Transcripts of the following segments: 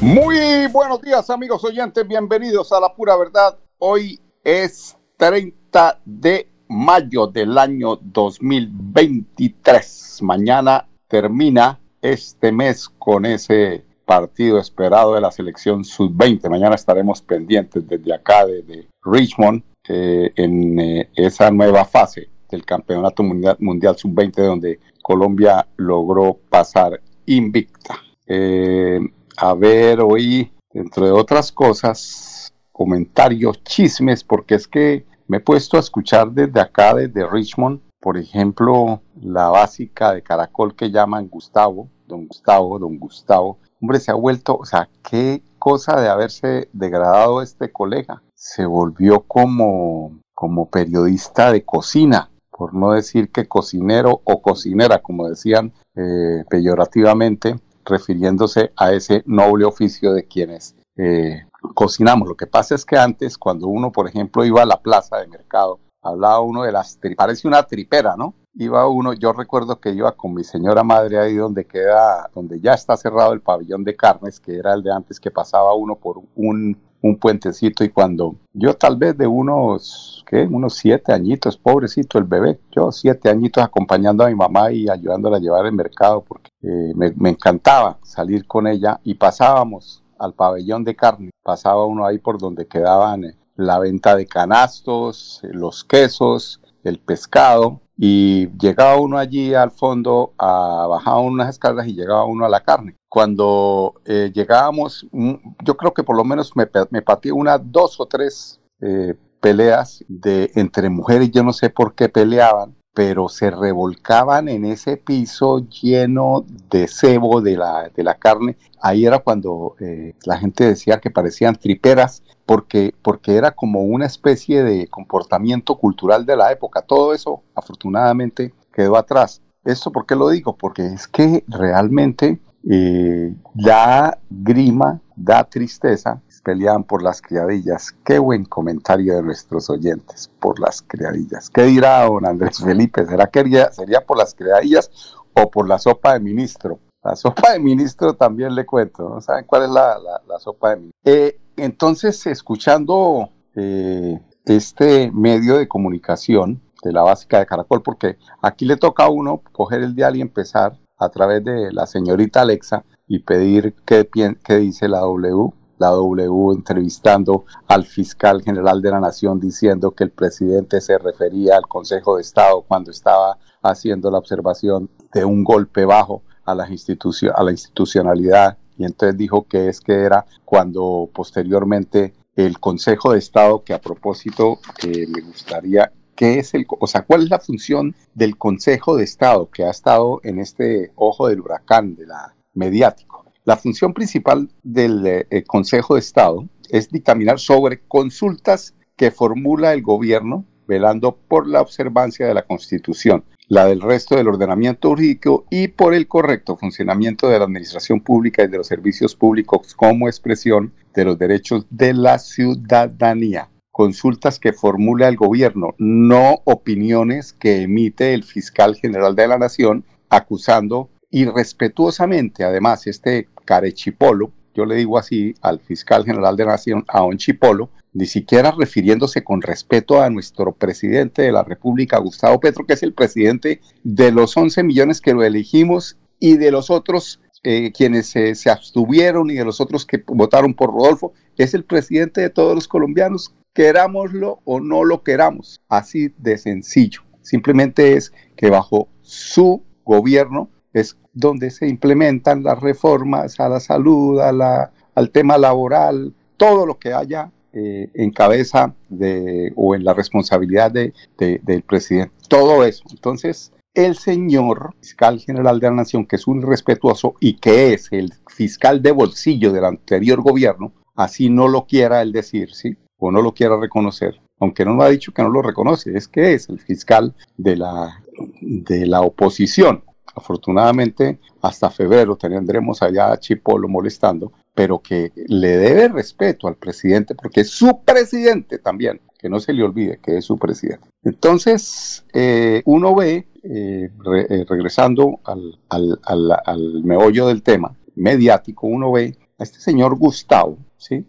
Muy buenos días amigos oyentes, bienvenidos a la pura verdad. Hoy es 30 de mayo del año 2023. Mañana termina este mes con ese partido esperado de la selección sub-20. Mañana estaremos pendientes desde acá, desde Richmond, eh, en eh, esa nueva fase del Campeonato Mundial, mundial Sub-20 donde Colombia logró pasar invicta. Eh, a ver hoy, dentro de otras cosas, comentarios, chismes, porque es que me he puesto a escuchar desde acá, desde Richmond, por ejemplo, la básica de Caracol que llaman Gustavo, don Gustavo, don Gustavo. Hombre, se ha vuelto, o sea, qué cosa de haberse degradado este colega. Se volvió como, como periodista de cocina, por no decir que cocinero o cocinera, como decían eh, peyorativamente refiriéndose a ese noble oficio de quienes eh, cocinamos. Lo que pasa es que antes, cuando uno, por ejemplo, iba a la plaza de mercado, hablaba uno de las, parece una tripera, ¿no? Iba uno, yo recuerdo que iba con mi señora madre ahí donde queda, donde ya está cerrado el pabellón de carnes, que era el de antes, que pasaba uno por un un puentecito y cuando yo tal vez de unos, ¿qué? Unos siete añitos, pobrecito el bebé, yo siete añitos acompañando a mi mamá y ayudándola a llevar el mercado porque eh, me, encantaba salir con ella y pasábamos al pabellón de carne, pasaba uno ahí por donde quedaban eh, la venta de canastos, eh, los quesos, el pescado y llegaba uno allí al fondo, a, bajaba unas escaleras y llegaba uno a la carne cuando eh, llegábamos, mm, yo creo que por lo menos me, me pateé una, dos o tres eh, peleas de entre mujeres, yo no sé por qué peleaban, pero se revolcaban en ese piso lleno de cebo de la, de la carne. Ahí era cuando eh, la gente decía que parecían triperas, porque, porque era como una especie de comportamiento cultural de la época. Todo eso, afortunadamente, quedó atrás. ¿Esto por qué lo digo? Porque es que realmente eh, da grima, da tristeza, peleaban por las criadillas. Qué buen comentario de nuestros oyentes, por las criadillas. ¿Qué dirá don Andrés Felipe? ¿Será que sería por las criadillas o por la sopa de ministro? La sopa de ministro también le cuento, ¿no saben cuál es la, sopa de ministro? Eh, entonces, escuchando eh, este medio de comunicación de la básica de Caracol, porque aquí le toca a uno coger el dial y empezar a través de la señorita Alexa y pedir qué, qué dice la W. La W entrevistando al fiscal general de la Nación diciendo que el presidente se refería al Consejo de Estado cuando estaba haciendo la observación de un golpe bajo a la, institución, a la institucionalidad y entonces dijo que es que era cuando posteriormente el Consejo de Estado, que a propósito eh, me gustaría ¿Qué es el, o sea, cuál es la función del Consejo de Estado que ha estado en este ojo del huracán de la mediático? La función principal del eh, Consejo de Estado es dictaminar sobre consultas que formula el gobierno velando por la observancia de la Constitución, la del resto del ordenamiento jurídico y por el correcto funcionamiento de la administración pública y de los servicios públicos como expresión de los derechos de la ciudadanía consultas que formula el gobierno, no opiniones que emite el fiscal general de la nación acusando irrespetuosamente, además, este carechipolo, yo le digo así al fiscal general de la nación, a un chipolo, ni siquiera refiriéndose con respeto a nuestro presidente de la República, Gustavo Petro, que es el presidente de los 11 millones que lo elegimos y de los otros eh, quienes se, se, abstuvieron y de los otros que votaron por Rodolfo, es el presidente de todos los colombianos querámoslo o no lo queramos. Así de sencillo. Simplemente es que bajo su gobierno es donde se implementan las reformas a la salud, a la, al tema laboral, todo lo que haya eh, en cabeza de, o en la responsabilidad de, del presidente. Todo eso. Entonces, el señor fiscal general de la nación, que es un respetuoso y que es el fiscal de bolsillo del anterior gobierno, así no lo quiera él decir, ¿sí? O no lo quiera reconocer, aunque no lo ha dicho que no lo reconoce, es que es el fiscal de la, de la oposición. Afortunadamente, hasta febrero tendremos allá a Chipolo molestando, pero que le debe respeto al presidente porque es su presidente también, que no se le olvide que es su presidente. Entonces, eh, uno ve, eh, eh, regresando al, al, al, meollo del tema mediático, uno ve a este señor Gustavo, ¿sí?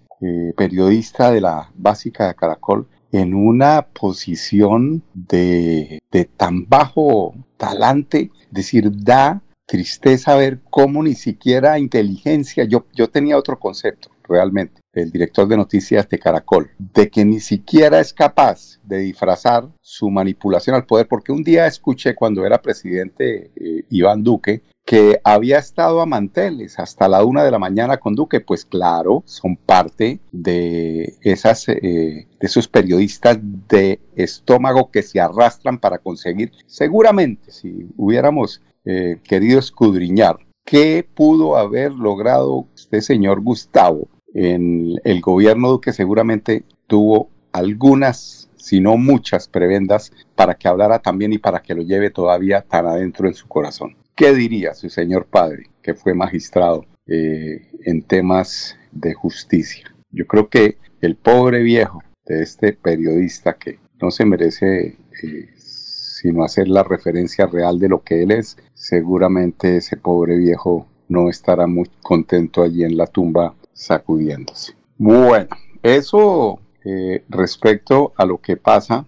Periodista de la básica de Caracol, en una posición de, de tan bajo talante, es decir, da tristeza ver cómo ni siquiera inteligencia, yo, yo tenía otro concepto realmente, el director de noticias de Caracol, de que ni siquiera es capaz de disfrazar su manipulación al poder, porque un día escuché cuando era presidente eh, Iván Duque que había estado a manteles hasta la una de la mañana con Duque, pues claro, son parte de esas, eh, de esos periodistas de estómago que se arrastran para conseguir, seguramente, si hubiéramos eh, querido escudriñar qué pudo haber logrado este señor Gustavo en el gobierno que seguramente tuvo algunas, si no muchas, prebendas para que hablara también y para que lo lleve todavía tan adentro en su corazón. ¿Qué diría su señor padre, que fue magistrado eh, en temas de justicia? Yo creo que el pobre viejo de este periodista que no se merece eh, sino hacer la referencia real de lo que él es, seguramente ese pobre viejo no estará muy contento allí en la tumba sacudiéndose. Bueno, eso eh, respecto a lo que pasa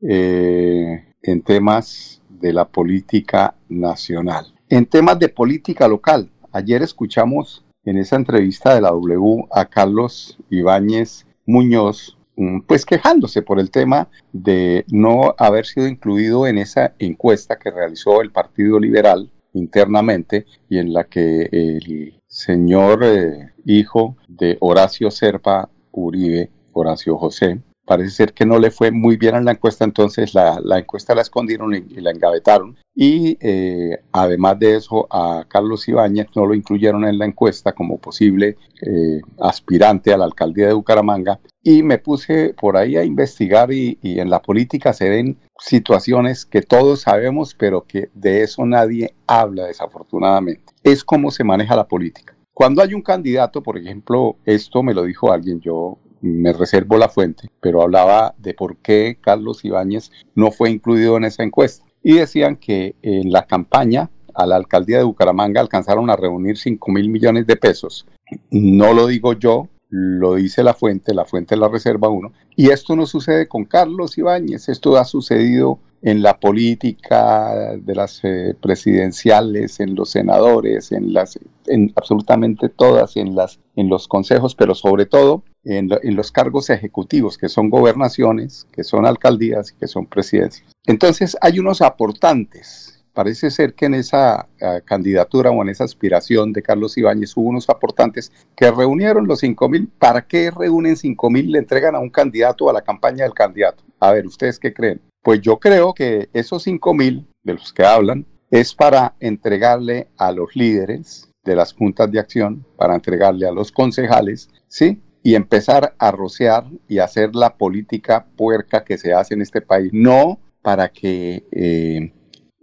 eh, en temas de la política nacional. En temas de política local, ayer escuchamos en esa entrevista de la W a Carlos Ibáñez Muñoz, Mm, pues quejándose por el tema de no haber sido incluido en esa encuesta que realizó el Partido Liberal internamente y en la que el señor eh, hijo de Horacio Serpa Uribe, Horacio José, parece ser que no le fue muy bien en la encuesta, entonces la, encuesta la escondieron y, la engavetaron. Y eh, además de eso, a Carlos Ibáñez no lo incluyeron en la encuesta como posible eh, aspirante a la alcaldía de Bucaramanga. Y me puse por ahí a investigar y, y en la política se ven situaciones que todos sabemos, pero que de eso nadie habla desafortunadamente. Es cómo se maneja la política. Cuando hay un candidato, por ejemplo, esto me lo dijo alguien, yo me reservo la fuente, pero hablaba de por qué Carlos Ibáñez no fue incluido en esa encuesta. Y decían que en la campaña a la alcaldía de Bucaramanga alcanzaron a reunir 5 mil millones de pesos. No lo digo yo, lo dice la fuente, la fuente la reserva uno. Y esto no sucede con Carlos Ibáñez, esto ha sucedido en la política de las eh, presidenciales, en los senadores, en las, en absolutamente todas, en las, en los consejos, pero sobre todo en, los cargos ejecutivos, que son gobernaciones, que son alcaldías y que son presidencias. Entonces hay unos aportantes. Parece ser que en esa eh, candidatura o en esa aspiración de Carlos Ibáñez hubo unos aportantes que reunieron los 5 mil. ¿Para qué reúnen 5 mil? Le entregan a un candidato a la campaña del candidato. A ver, ¿ustedes qué creen? Pues yo creo que esos 5 mil de los que hablan es para entregarle a los líderes de las juntas de acción, para entregarle a los concejales, ¿sí? Y empezar a rociar y hacer la política puerca que se hace en este país. No para que eh,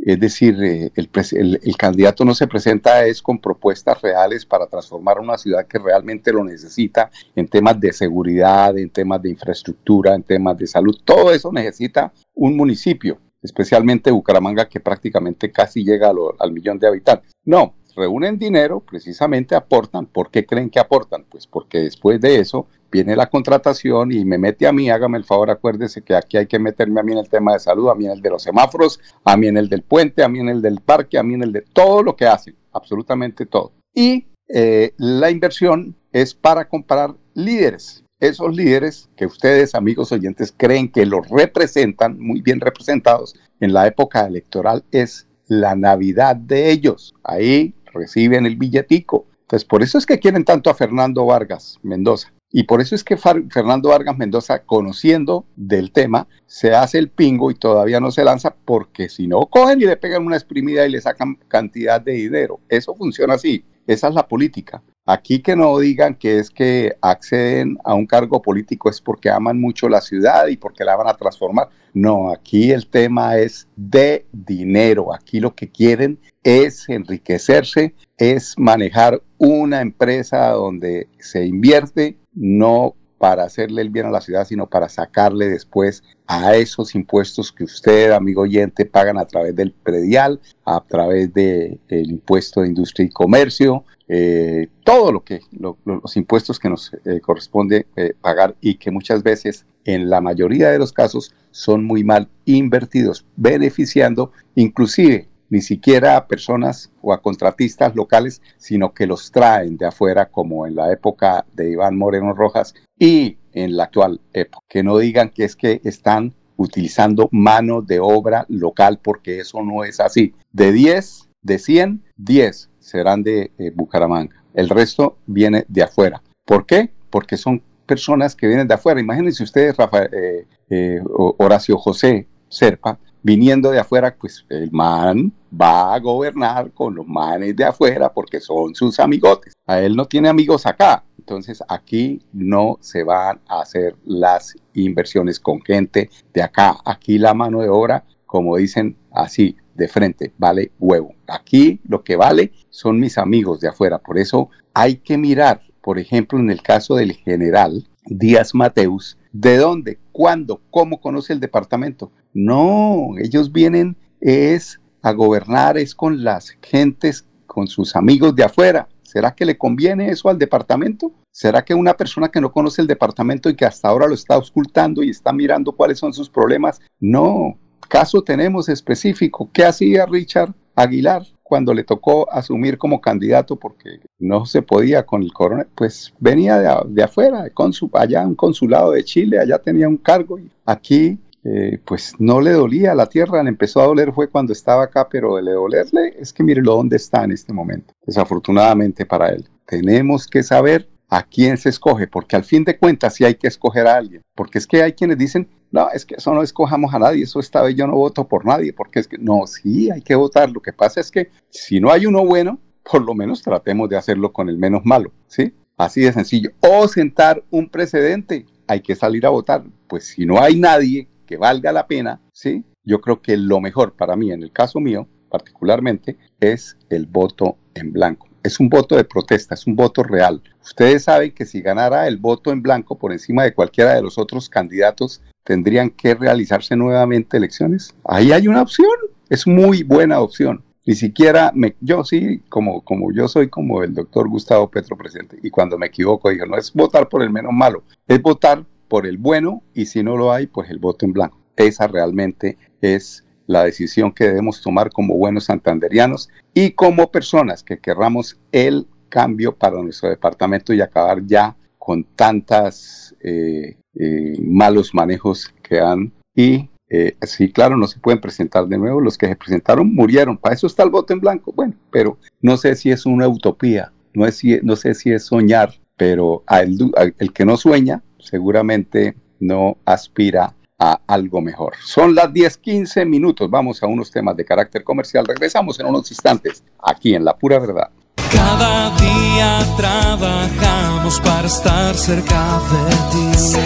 es decir, eh, el, candidato no se presenta es con propuestas reales para transformar una ciudad que realmente lo necesita en temas de seguridad, en temas de infraestructura, en temas de salud. Todo eso necesita un municipio, especialmente Bucaramanga, que prácticamente casi llega al millón de habitantes. No, reúnen dinero, precisamente aportan. ¿Por qué creen que aportan? Pues porque después de eso viene la contratación y me mete a mí, hágame el favor, acuérdese que aquí hay que meterme a mí en el tema de salud, a mí en el de los semáforos, a mí en el del puente, a mí en el del parque, a mí en el de todo lo que hacen, absolutamente todo. Y eh, la inversión es para comprar líderes. Esos líderes que ustedes, amigos oyentes, creen que los representan, muy bien representados en la época electoral, es la Navidad de ellos. Ahí reciben el billetico. Entonces, por eso es que quieren tanto a Fernando Vargas Mendoza. Y por eso es que Fernando Vargas Mendoza, conociendo del tema, se hace el pingo y todavía no se lanza porque si no, cogen y le pegan una exprimida y le sacan cantidad de dinero. Eso funciona así. Esa es la política. Aquí que no digan que es que acceden a un cargo político es porque aman mucho la ciudad y porque la van a transformar. No, aquí el tema es de dinero. Aquí lo que quieren es enriquecerse, es manejar una empresa donde se invierte, no para hacerle el bien a la ciudad, sino para sacarle después a esos impuestos que usted, amigo oyente, pagan a través del predial, a través del impuesto de industria y comercio, eh, todo lo que los impuestos que nos eh, corresponde eh, pagar y que muchas veces en la mayoría de los casos son muy mal invertidos, beneficiando inclusive ni siquiera a personas o a contratistas locales, sino que los traen de afuera, como en la época de Iván Moreno Rojas y en la actual época. Que no digan que es que están utilizando mano de obra local, porque eso no es así. De 10, de 100, 10 serán de eh, Bucaramanga. El resto viene de afuera. ¿Por qué? Porque son personas que vienen de afuera. Imagínense ustedes, Rafael, eh, eh, Horacio José Serpa, viniendo de afuera, pues el man va a gobernar con los manes de afuera porque son sus amigotes. A él no tiene amigos acá. Entonces aquí no se van a hacer las inversiones con gente de acá. Aquí la mano de obra, como dicen así, de frente, vale huevo. Aquí lo que vale son mis amigos de afuera. Por eso hay que mirar, por ejemplo, en el caso del general Díaz Mateus, ¿de dónde, cuándo, cómo conoce el departamento? No, ellos vienen es a gobernar, es con las gentes, con sus amigos de afuera. ¿Será que le conviene eso al departamento? ¿Será que una persona que no conoce el departamento y que hasta ahora lo está ocultando y está mirando cuáles son sus problemas? No, caso tenemos específico. ¿Qué hacía Richard Aguilar cuando le tocó asumir como candidato porque no se podía con el coronel? Pues venía de, afuera, con su, allá un consulado de Chile, allá tenía un cargo y aquí eh, pues no le dolía la tierra, le empezó a doler fue cuando estaba acá, pero de le dolerle es que mírelo dónde está en este momento, desafortunadamente para él. Tenemos que saber a quién se escoge, porque al fin de cuentas sí hay que escoger a alguien, porque es que hay quienes dicen, no, es que eso no escojamos a nadie, eso esta vez yo no voto por nadie, porque es que no, sí hay que votar, lo que pasa es que si no hay uno bueno, por lo menos tratemos de hacerlo con el menos malo, ¿sí? Así de sencillo. O sentar un precedente, hay que salir a votar, pues si no hay nadie que valga la pena, ¿sí? Yo creo que lo mejor para mí, en el caso mío particularmente, es el voto en blanco. Es un voto de protesta, es un voto real. Ustedes saben que si ganara el voto en blanco por encima de cualquiera de los otros candidatos, tendrían que realizarse nuevamente elecciones. Ahí hay una opción, es muy buena opción. Ni siquiera me, yo sí, como, como yo soy como el doctor Gustavo Petro presente, y cuando me equivoco digo, no es votar por el menos malo, es votar por el bueno y si no lo hay, pues el voto en blanco. Esa realmente es la decisión que debemos tomar como buenos santanderianos y como personas que querramos el cambio para nuestro departamento y acabar ya con tantas eh, eh, malos manejos que han y eh, sí, claro, no se pueden presentar de nuevo. Los que se presentaron murieron. Para eso está el voto en blanco. Bueno, pero no sé si es una utopía, no, es no sé si es soñar, pero el que no sueña seguramente no aspira a algo mejor. Son las 10:15 minutos. Vamos a unos temas de carácter comercial. Regresamos en unos instantes aquí en La Pura Verdad. Cada día trabajamos para estar cerca de ti.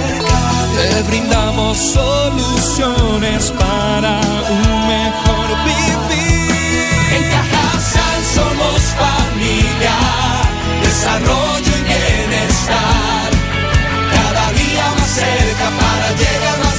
Te brindamos soluciones para un mejor vivir. En Cajasal somos familia, desarrollo y bienestar cerca para llegar más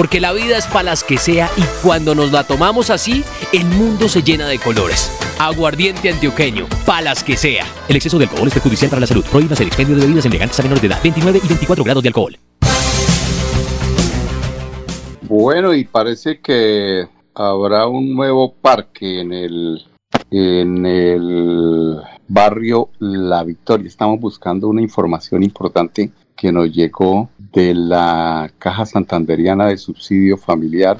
porque la vida es para las que sea y cuando nos la tomamos así, el mundo se llena de colores. Aguardiente antioqueño, palas que sea. El exceso de alcohol es perjudicial para la salud. Prohíbas el expendio de bebidas elegantes a menores de edad, 29 y 24 grados de alcohol. Bueno, y parece que habrá un nuevo parque en el en el barrio La Victoria. Estamos buscando una información importante que nos llegó de la Caja Santanderiana de Subsidio Familiar.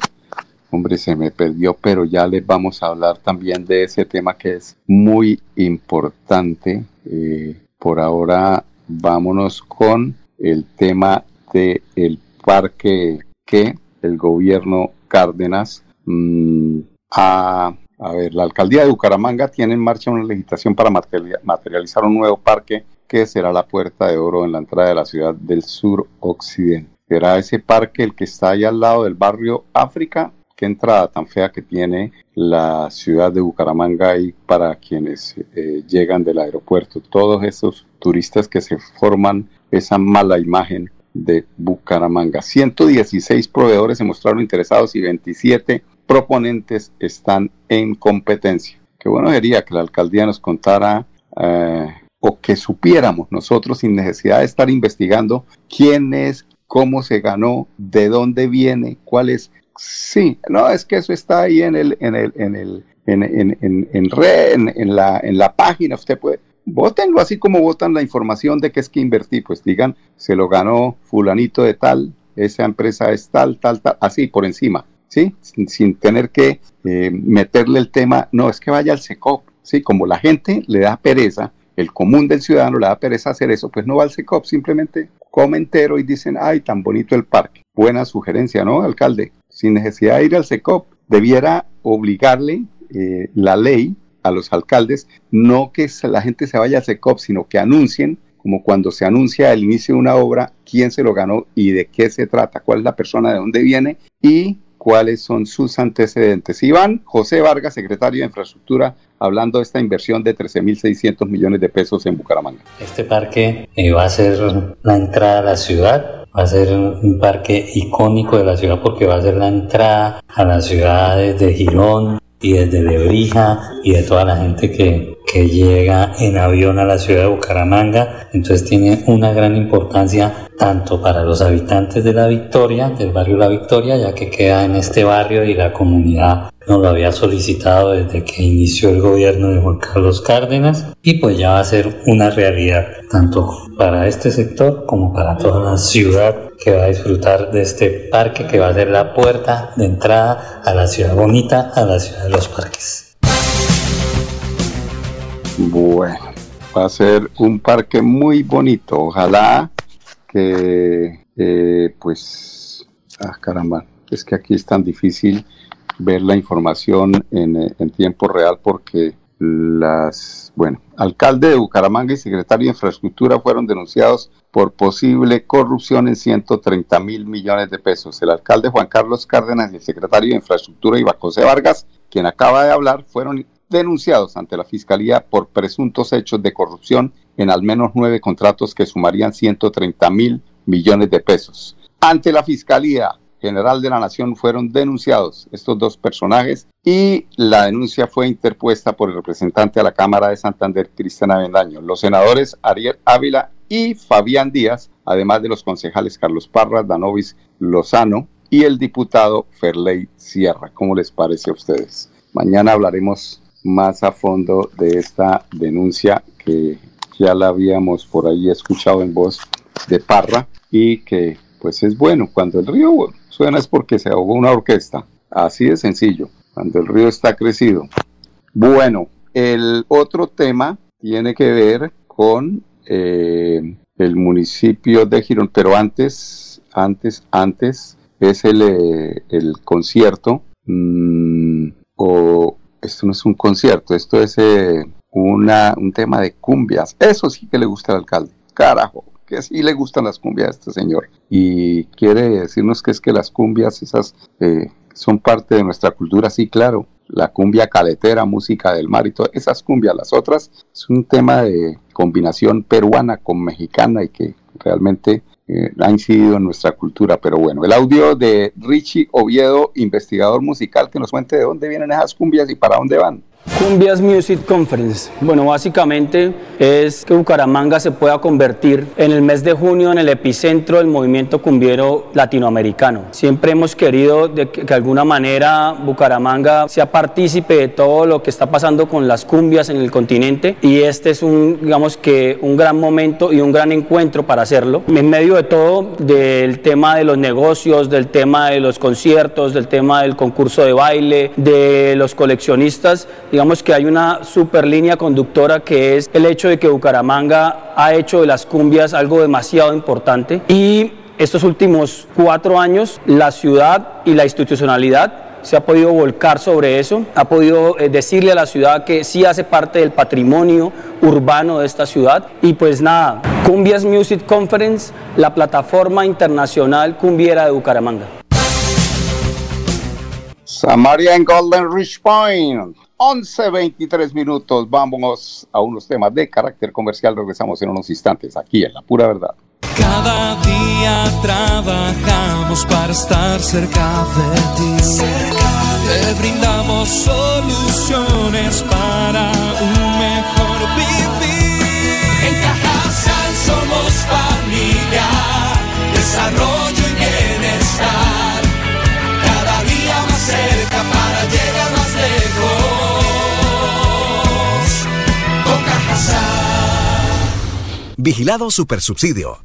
Hombre, se me perdió, pero ya les vamos a hablar también de ese tema que es muy importante. Eh, por ahora, vámonos con el tema del el parque que el gobierno Cárdenas mmm, ha a ver, la alcaldía de Bucaramanga tiene en marcha una legislación para materializar un nuevo parque que será la puerta de oro en la entrada de la ciudad del sur occidente. Será ese parque el que está ahí al lado del barrio África. Qué entrada tan fea que tiene la ciudad de Bucaramanga ahí para quienes eh, llegan del aeropuerto. Todos esos turistas que se forman esa mala imagen de Bucaramanga. 116 proveedores se mostraron interesados y 27 proponentes están en competencia. Qué bueno sería que la alcaldía nos contara eh, o que supiéramos nosotros sin necesidad de estar investigando quién es, cómo se ganó, de dónde viene, cuál es. Sí, no, es que eso está ahí en el, en el, en el, en, en, en, red, en, la, en la página. Usted puede, votenlo así como votan la información de que es que invertí, pues digan, se lo ganó fulanito de tal, esa empresa es tal, tal, tal, así por encima. ¿sí? Sin, tener que eh, meterle el tema, no, es que vaya al SECOP, ¿sí? Como la gente le da pereza, el común del ciudadano le da pereza hacer eso, pues no va al SECOP, simplemente come entero y dicen, ay, tan bonito el parque. Buena sugerencia, ¿no, alcalde? Sin necesidad de ir al SECOP, debiera obligarle eh, la ley a los alcaldes, no que la gente se vaya al SECOP, sino que anuncien como cuando se anuncia el inicio de una obra, quién se lo ganó y de qué se trata, cuál es la persona, de dónde viene y cuáles son sus antecedentes. Iván José Vargas, secretario de Infraestructura, hablando de esta inversión de 13.600 millones de pesos en Bucaramanga. Este parque eh, va a ser la entrada a la ciudad, va a ser un parque icónico de la ciudad porque va a ser la entrada a las ciudades de Girón y desde Lebrija y de toda la gente que, que llega en avión a la ciudad de Bucaramanga. Entonces tiene una gran importancia tanto para los habitantes de La Victoria, del barrio La Victoria, ya que queda en este barrio y la comunidad nos lo había solicitado desde que inició el gobierno de Juan Carlos Cárdenas y pues ya va a ser una realidad tanto para este sector como para toda la ciudad que va a disfrutar de este parque que va a ser la puerta de entrada a la ciudad bonita, a la ciudad de los parques. Bueno, va a ser un parque muy bonito. Ojalá que, eh, pues, ah, caramba, es que aquí es tan difícil ver la información en, eh, en, tiempo real porque las, bueno, alcalde de Bucaramanga y secretario de Infraestructura fueron denunciados por posible corrupción en 130 mil millones de pesos. El alcalde Juan Carlos Cárdenas y el secretario de Infraestructura Iván José Vargas, quien acaba de hablar, fueron denunciados ante la Fiscalía por presuntos hechos de corrupción en al menos nueve contratos que sumarían 130 mil millones de pesos. Ante la Fiscalía General de la Nación fueron denunciados estos dos personajes y la denuncia fue interpuesta por el representante a la Cámara de Santander, Cristian Avendaño, los senadores Ariel Ávila y Fabián Díaz, además de los concejales Carlos Parra, Danovis Lozano y el diputado Ferley Sierra. ¿Cómo les parece a ustedes? Mañana hablaremos más a fondo de esta denuncia que ya la habíamos por ahí escuchado en voz de Parra y que pues es bueno. Cuando el río suena es porque se ahogó una orquesta. Así de sencillo. Cuando el río está crecido. Bueno, el otro tema tiene que ver con eh, el municipio de Girón, pero antes, antes, antes es el, eh, el concierto, mm, o esto no es un concierto, esto es eh, una, un tema de cumbias. Eso sí que le gusta al alcalde. Carajo, que sí le gustan las cumbias a este señor. Y quiere decirnos que es que las cumbias, esas eh, son parte de nuestra cultura, sí, claro. La cumbia caletera, música del mar y todas esas cumbias. Las otras es un tema de combinación peruana con mexicana y que realmente eh, ha incidido en nuestra cultura. Pero bueno, el audio de Richie Oviedo, investigador musical, que nos cuente de dónde vienen esas cumbias y para dónde van. Cumbias Music Conference. Bueno, básicamente es que Bucaramanga se pueda convertir en el mes de junio en el epicentro del movimiento cumbiero latinoamericano. Siempre hemos querido de que, de alguna manera Bucaramanga sea partícipe de todo lo que está pasando con las cumbias en el continente y este es un, digamos que un gran momento y un gran encuentro para hacerlo. En medio de todo, del tema de los negocios, del tema de los conciertos, del tema del concurso de baile, de los coleccionistas, digamos que hay una super línea conductora que es el hecho de que Bucaramanga ha hecho de las cumbias algo demasiado importante y estos últimos cuatro años la ciudad y la institucionalidad se ha podido volcar sobre eso, ha podido eh, decirle a la ciudad que sí hace parte del patrimonio urbano de esta ciudad. Y pues nada, Cumbias Music Conference, la plataforma internacional cumbiera de Bucaramanga. Samaria en Golden Ridge Point. 11.23 minutos. Vamos a unos temas de carácter comercial. Regresamos en unos instantes aquí en La Pura Verdad. Cada día trabajamos para estar cerca de ti. Te brindamos soluciones para un Vigilado Supersubsidio.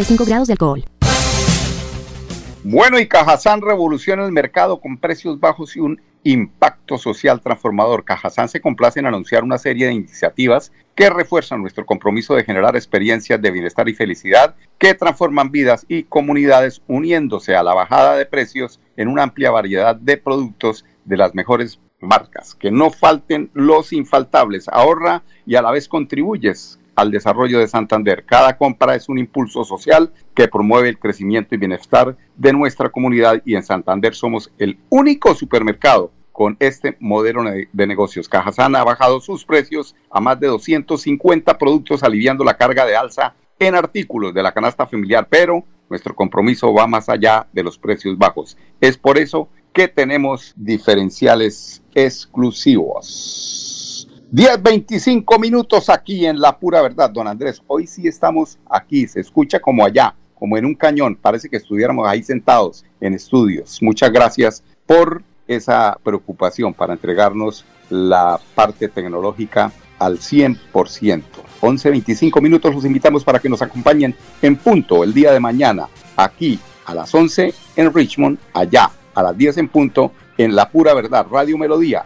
35 grados de alcohol. Bueno, y Cajazán revoluciona el mercado con precios bajos y un impacto social transformador. Cajazán se complace en anunciar una serie de iniciativas que refuerzan nuestro compromiso de generar experiencias de bienestar y felicidad que transforman vidas y comunidades uniéndose a la bajada de precios en una amplia variedad de productos de las mejores marcas. Que no falten los infaltables. Ahorra y a la vez contribuyes al desarrollo de Santander. Cada compra es un impulso social que promueve el crecimiento y bienestar de nuestra comunidad y en Santander somos el único supermercado con este modelo de negocios. Cajazán ha bajado sus precios a más de 250 productos, aliviando la carga de alza en artículos de la canasta familiar, pero nuestro compromiso va más allá de los precios bajos. Es por eso que tenemos diferenciales exclusivos. 10, 25 minutos aquí en La Pura Verdad, don Andrés. Hoy sí estamos aquí, se escucha como allá, como en un cañón. Parece que estuviéramos ahí sentados en estudios. Muchas gracias por esa preocupación para entregarnos la parte tecnológica al 100%. 11, 25 minutos los invitamos para que nos acompañen en punto el día de mañana, aquí a las 11 en Richmond, allá a las 10 en punto en La Pura Verdad, Radio Melodía,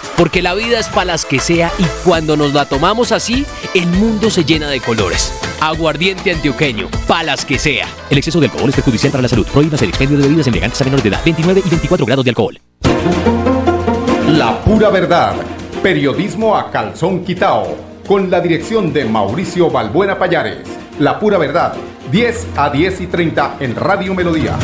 Porque la vida es para las que sea y cuando nos la tomamos así, el mundo se llena de colores. Aguardiente antioqueño, palas que sea. El exceso de alcohol es perjudicial para la salud. Prohíbas el expendio de bebidas embriagantes a menores de edad. 29 y 24 grados de alcohol. La pura verdad. Periodismo a calzón quitao. Con la dirección de Mauricio Balbuena Payares. La pura verdad. 10 a 10 y 30 en Radio Melodía.